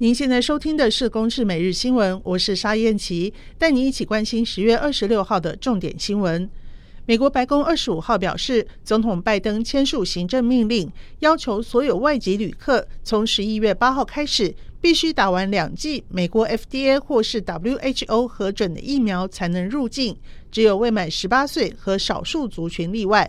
您现在收听的是《公视每日新闻》，我是沙燕琪，带你一起关心十月二十六号的重点新闻。美国白宫二十五号表示，总统拜登签署行政命令，要求所有外籍旅客从十一月八号开始必须打完两剂美国 FDA 或是 WHO 核准的疫苗才能入境，只有未满十八岁和少数族群例外。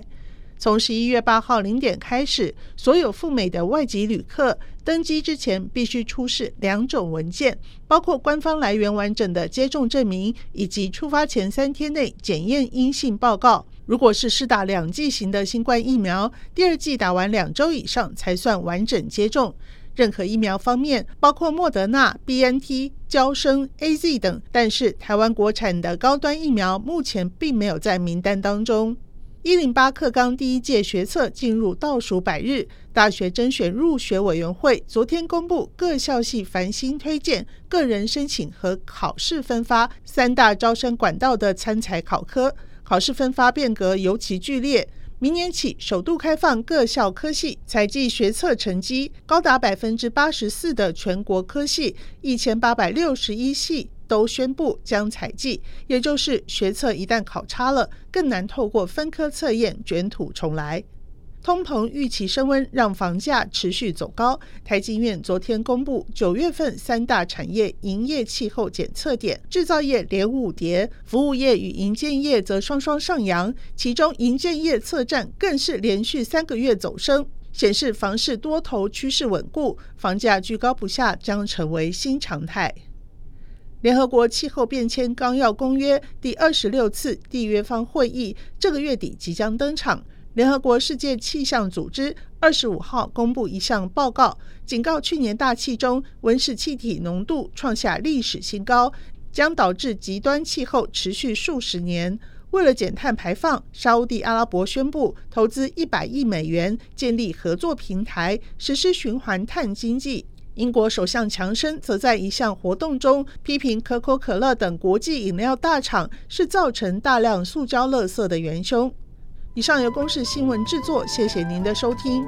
从十一月八号零点开始，所有赴美的外籍旅客登机之前必须出示两种文件，包括官方来源完整的接种证明，以及出发前三天内检验阴性报告。如果是施打两剂型的新冠疫苗，第二剂打完两周以上才算完整接种。任何疫苗方面，包括莫德纳、BNT、娇生、AZ 等，但是台湾国产的高端疫苗目前并没有在名单当中。一零八课纲第一届学测进入倒数百日，大学甄选入学委员会昨天公布各校系繁星推荐、个人申请和考试分发三大招生管道的参采考科，考试分发变革尤其剧烈。明年起首度开放各校科系采计学测成绩，高达百分之八十四的全国科系一千八百六十一系。都宣布将采计，也就是学测一旦考差了，更难透过分科测验卷土重来。通膨预期升温，让房价持续走高。台积院昨天公布九月份三大产业营业气候检测点，制造业连五跌，服务业与营建业则双双上扬，其中营建业测站更是连续三个月走升，显示房市多头趋势稳固，房价居高不下将成为新常态。联合国气候变迁纲要公约第二十六次缔约方会议这个月底即将登场。联合国世界气象组织二十五号公布一项报告，警告去年大气中温室气体浓度创下历史新高，将导致极端气候持续数十年。为了减碳排放，沙乌地阿拉伯宣布投资一百亿美元建立合作平台，实施循环碳经济。英国首相强生则在一项活动中批评可口可乐等国际饮料大厂是造成大量塑胶垃圾的元凶。以上由公视新闻制作，谢谢您的收听。